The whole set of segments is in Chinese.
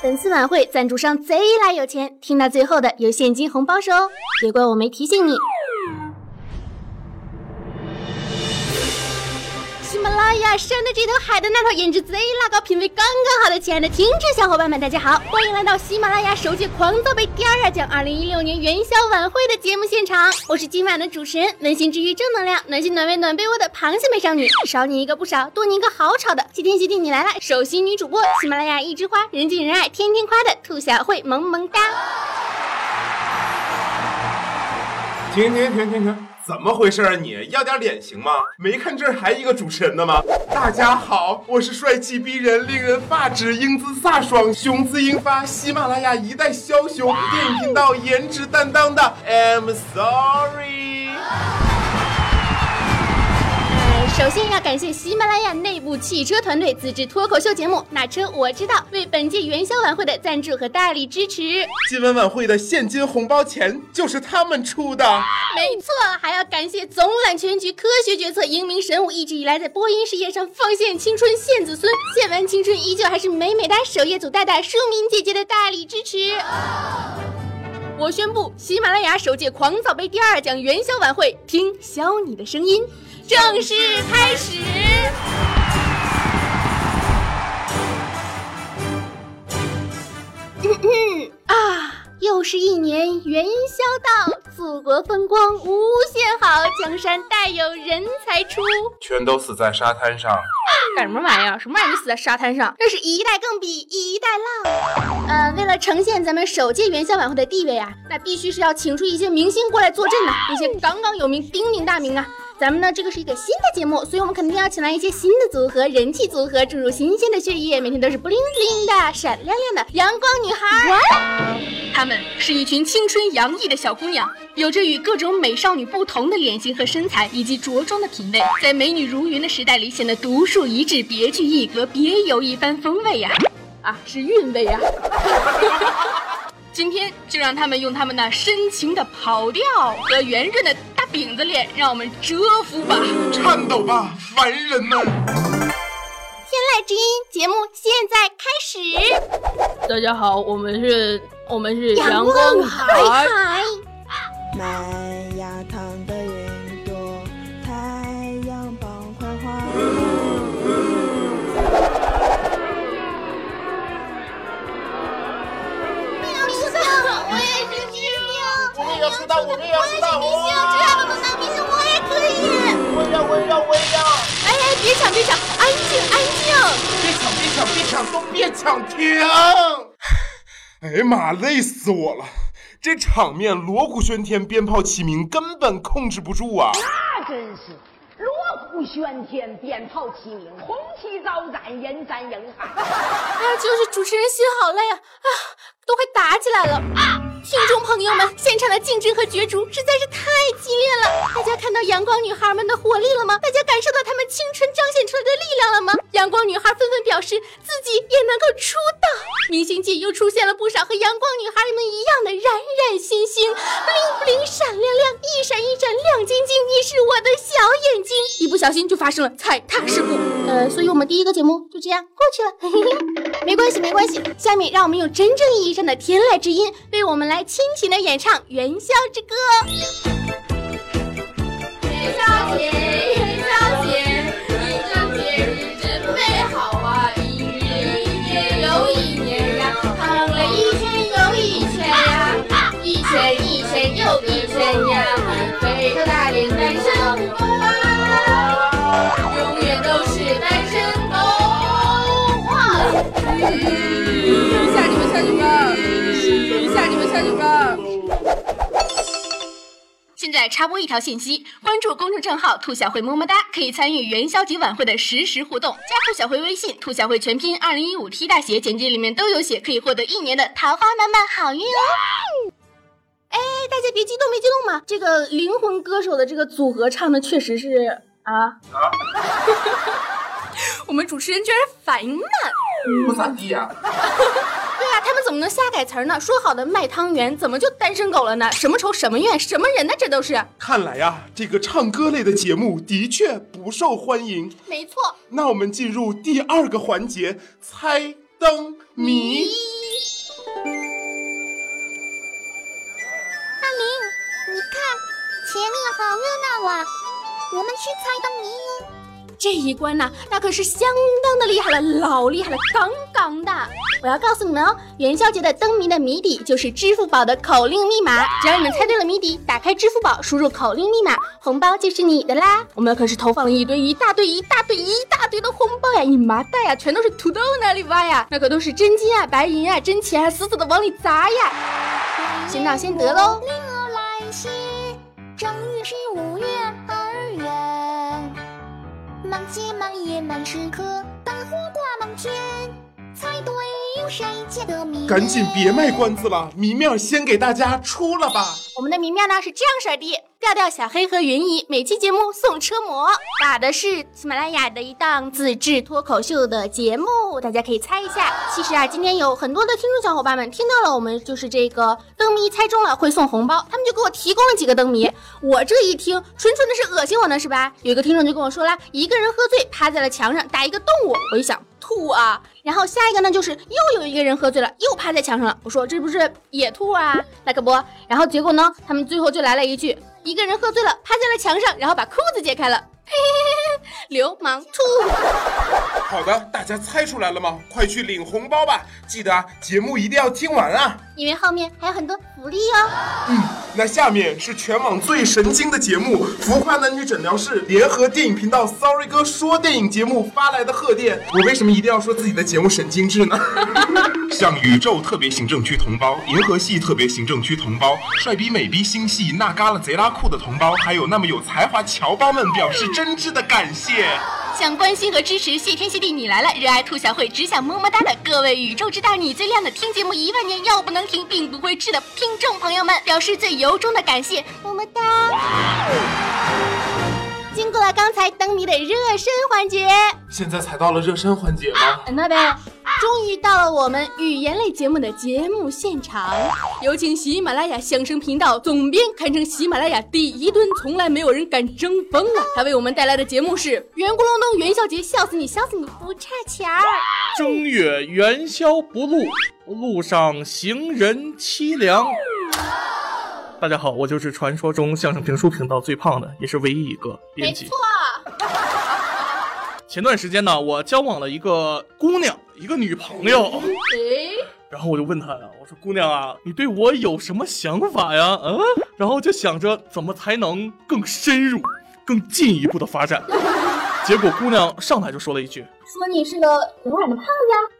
本次晚会赞助商贼拉有钱，听到最后的有现金红包收哦，别怪我没提醒你。喜马拉雅山的这头，海的那头，颜值贼拉高，品味刚刚好的亲爱的听众小伙伴们，大家好，欢迎来到喜马拉雅首届狂躁杯第二奖二零一六年元宵晚会的节目现场，我是今晚的主持人，温馨治愈正能量，暖心暖胃暖被窝的螃蟹美少女，少你一个不少，多你一个好吵的，谢天谢地你来了，首席女主播，喜马拉雅一枝花，人见人爱，天天夸的兔小慧，萌萌哒。停停停停停！怎么回事啊？你要点脸行吗？没看这儿还一个主持人的吗？大家好，我是帅气逼人、令人发指、英姿飒爽、雄姿英发、喜马拉雅一代枭雄、电影频道颜值担当的 I'm sorry。首先要感谢喜马拉雅内部汽车团队自制脱口秀节目《那车我知道》为本届元宵晚会的赞助和大力支持。今晚晚会的现金红包钱就是他们出的。没错，还要感谢总揽全局、科学决策、英明神武，一直以来在播音事业上奉献青春献子孙，献完青春依旧还是美美哒首页组大大舒明姐姐的大力支持。我宣布，喜马拉雅首届狂躁杯第二奖元宵晚会，听消你的声音。正式开始。嗯嗯啊，又是一年元宵到，祖国风光无限好，江山代有人才出。全都死在沙滩上。干什么玩意儿？什么玩意儿就死在沙滩上？这是一代更比一代浪。呃，为了呈现咱们首届元宵晚会的地位啊，那必须是要请出一些明星过来坐镇的，一些杠杠有名、鼎鼎大名啊。咱们呢，这个是一个新的节目，所以我们肯定要请来一些新的组合，人气组合，注入新鲜的血液，每天都是 bling bling 的、闪亮亮的阳光女孩。她们是一群青春洋溢的小姑娘，有着与各种美少女不同的脸型和身材，以及着装的品味，在美女如云的时代里显得独树一帜、别具一格、别有一番风味呀！啊，是韵味呀！今天就让他们用他们那深情的跑调和圆润的大饼子脸，让我们折服吧！颤抖吧，凡人们！天籁之音节目现在开始。大家好，我们是，我们是阳光海海。麦芽糖名，我们也要出道，我也是！明星，只要能当明星，我也可以。我也要，我也要，我也要！哎哎，别抢，别抢，安静，安静。别抢，别抢，别抢，都别抢！停！哎呀妈，累死我了！这场面锣鼓喧天，鞭炮齐鸣，根本控制不住啊！那真是锣鼓喧天，鞭炮齐鸣，红旗招展，人山人海。哎呀，就是主持人心好累啊啊，都快打起来了啊！听众朋友们，现场的竞争和角逐实在是太激烈了。大家看到阳光女孩们的活力了吗？大家感受到她们青春彰显出来的力量了吗？阳光女孩纷纷表示自己也能够出道。明星界又出现了不少和阳光女孩们一样的冉冉星星，灵不灵，闪亮亮，一闪一闪，亮晶晶。你是我的小眼睛。一不小心就发生了踩踏事故。呃，所以我们第一个节目就这样过去了。嘿嘿嘿，没关系，没关系。下面让我们用真正意义上的天籁之音，为我们来倾情的演唱《元宵之歌》。元宵节，现在插播一条信息：关注公众账号“兔小慧么么哒”，可以参与元宵节晚会的实时互动。加兔小慧微信“兔小慧全拼二零一五 T 大写”，简介里面都有写，可以获得一年的桃花满满好运哦。哎，大家别激动，别激动嘛！这个灵魂歌手的这个组合唱的确实是啊 我们主持人居然反应慢，不咋地呀、对啊，他们怎么能瞎改词儿呢？说好的卖汤圆，怎么就单身狗了呢？什么仇什么怨，什么人呢？这都是。看来呀，这个唱歌类的节目的确不受欢迎。没错。那我们进入第二个环节，猜灯谜。阿玲，你看，前面好热闹啊，我们去猜灯谜哦。这一关呢，那可是相当的厉害了，老厉害了，杠杠的。我要告诉你们哦，元宵节的灯谜的谜底就是支付宝的口令密码。只要你们猜对了谜底，打开支付宝，输入口令密码，红包就是你的啦。我们可是投放了一堆一大堆一大堆一大堆的红包呀，你麻袋呀，全都是土豆哪里挖呀？那可都是真金啊、白银啊、真钱啊，死死的往里砸呀。先到先得喽。铃儿来兮，正月十五月，满街满夜满时刻，灯火挂满天，猜对有谁家的谜？赶紧别卖关子了，谜面先给大家出了吧。我们的谜面呢是这样式儿的：调调、小黑和云姨每期节目送车模，打的是喜马拉雅的一档自制脱口秀的节目，大家可以猜一下。其实啊，今天有很多的听众小伙伴们听到了我们就是这个灯谜猜中了会送红包，他们就给我提供了几个灯谜。我这一听，纯纯的是恶心我呢，是吧？有一个听众就跟我说了，一个人喝醉趴在了墙上打一个动物，我一想兔啊。然后下一个呢就是又有一个人喝醉了，又趴在墙上了，我说这不是野兔啊，那可不。然后结果呢？他们最后就来了一句：一个人喝醉了，趴在了墙上，然后把裤子解开了。嘿嘿嘿嘿，流氓兔！好的，大家猜出来了吗？快去领红包吧！记得啊，节目一定要听完啊！因为后面还有很多福利哦。嗯，那下面是全网最神经的节目——浮夸男女诊疗室联合电影频道 Sorry 哥说电影节目发来的贺电。我为什么一定要说自己的节目神经质呢？向宇宙特别行政区同胞、银河系特别行政区同胞、帅逼美逼星系那旮旯贼拉酷的同胞，还有那么有才华侨胞们表示真挚的感感谢。想关心和支持谢天谢地你来了，热爱兔小慧，只想么么哒的各位宇宙之大你最亮的听节目一万年要不能停，并不会治的听众朋友们，表示最由衷的感谢，么么哒。经过了刚才灯谜的热身环节，现在才到了热身环节吗？那呗，终于到了我们语言类节目的节目现场，有请喜马拉雅相声频道总编，堪称喜马拉雅第一吨，从来没有人敢争锋啊！他为我们带来的节目是圆咕隆咚元宵节，笑死你，笑死你，不差钱儿。正月元宵不露，路上行人凄凉。大家好，我就是传说中相声评书频道最胖的，也是唯一一个编辑。没错，前段时间呢，我交往了一个姑娘，一个女朋友。诶，然后我就问她呀，我说姑娘啊，你对我有什么想法呀？嗯，然后就想着怎么才能更深入、更进一步的发展。结果姑娘上来就说了一句，说你是个柔软的胖子。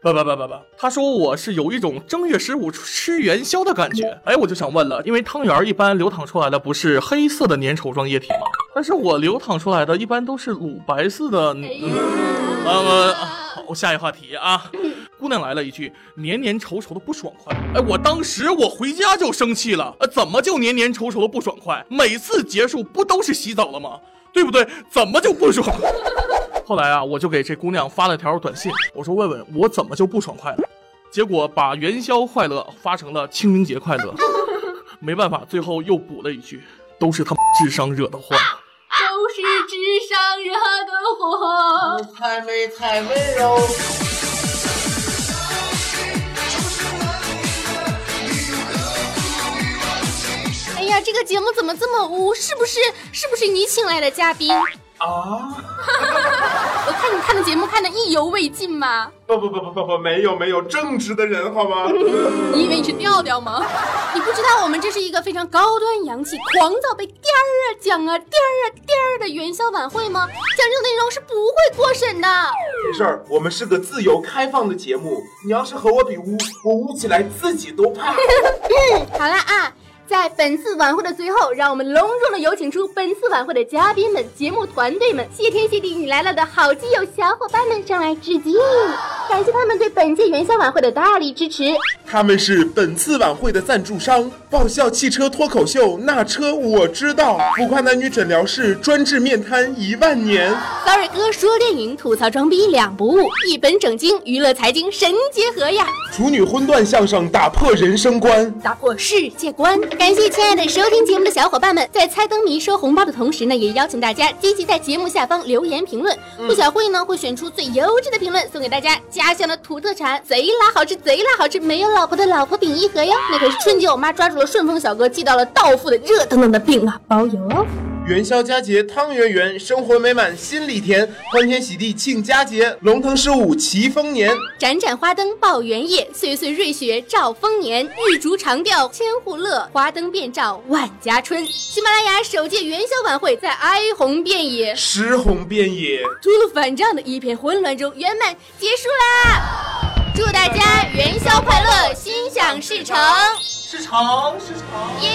不不不不不，他说我是有一种正月十五吃元宵的感觉。哎，我就想问了，因为汤圆儿一般流淌出来的不是黑色的粘稠状液体吗？但是我流淌出来的一般都是乳白色的。嗯呃，好，下一话题啊。姑娘来了一句黏黏稠稠的不爽快，哎，我当时我回家就生气了，呃，怎么就黏黏稠稠的不爽快？每次结束不都是洗澡了吗？对不对？怎么就不爽？后来啊，我就给这姑娘发了条短信，我说问问我怎么就不爽快了？结果把元宵快乐发成了清明节快乐。没办法，最后又补了一句，都是他妈智商惹的祸。都是智商惹的祸。太美太温柔。哎呀，这个节目怎么这么污？是不是是不是你请来的嘉宾？啊？我看你看的节目看的意犹未尽吗。不不不不不不，没有没有，正直的人好吗？你以为你是调调吗？你不知道我们这是一个非常高端洋气、狂躁被颠儿啊讲啊颠儿啊颠儿的元宵晚会吗？讲这种内容是不会过审的。没事儿，我们是个自由开放的节目。你要是和我比污，我污起来自己都怕。好了啊。在本次晚会的最后，让我们隆重的有请出本次晚会的嘉宾们、节目团队们，谢天谢地你来了的好基友小伙伴们上来致敬，感谢他们对本届元宵晚会的大力支持。他们是本次晚会的赞助商：爆笑汽车脱口秀，那车我知道；浮夸男女诊疗室，专治面瘫一万年。Sorry 哥说电影，吐槽装逼两不误，一本正经，娱乐财经神结合呀，处女荤段相声打破人生观，打破世界观。感谢亲爱的收听节目的小伙伴们，在猜灯谜收红包的同时呢，也邀请大家积极在节目下方留言评论。兔小慧呢会选出最优质的评论送给大家，家乡的土特产，贼拉好吃，贼拉好吃，没有老婆的老婆饼一盒哟，那可是春节我妈抓住了顺丰小哥寄到了到付的热腾腾的饼啊，包邮哦。元宵佳节汤圆圆，生活美满心里甜，欢天喜地庆佳节，龙腾十五齐丰年。盏盏花灯报元夜，岁岁瑞雪兆丰年。玉竹长调千户乐，花灯遍照万家春。喜马拉雅首届元宵晚会在哀鸿遍野、尸红遍野、秃噜反账的一片混乱中圆满结束啦！祝大家元宵快乐，心想事成！事成，事成，耶！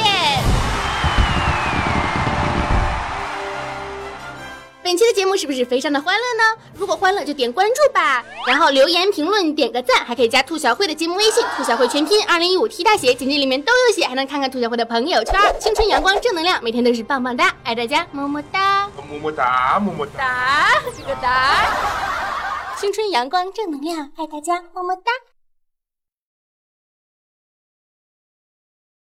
本期的节目是不是非常的欢乐呢？如果欢乐就点关注吧，然后留言评论点个赞，还可以加兔小慧的节目微信，兔小慧全拼二零一五 T 大写，简介里面都有写，还能看看兔小慧的朋友圈。青春阳光正能量，每天都是棒棒哒，爱大家，么么哒，么么哒，么么哒，哒，这个哒。青春阳光正能量，爱大家，么么哒。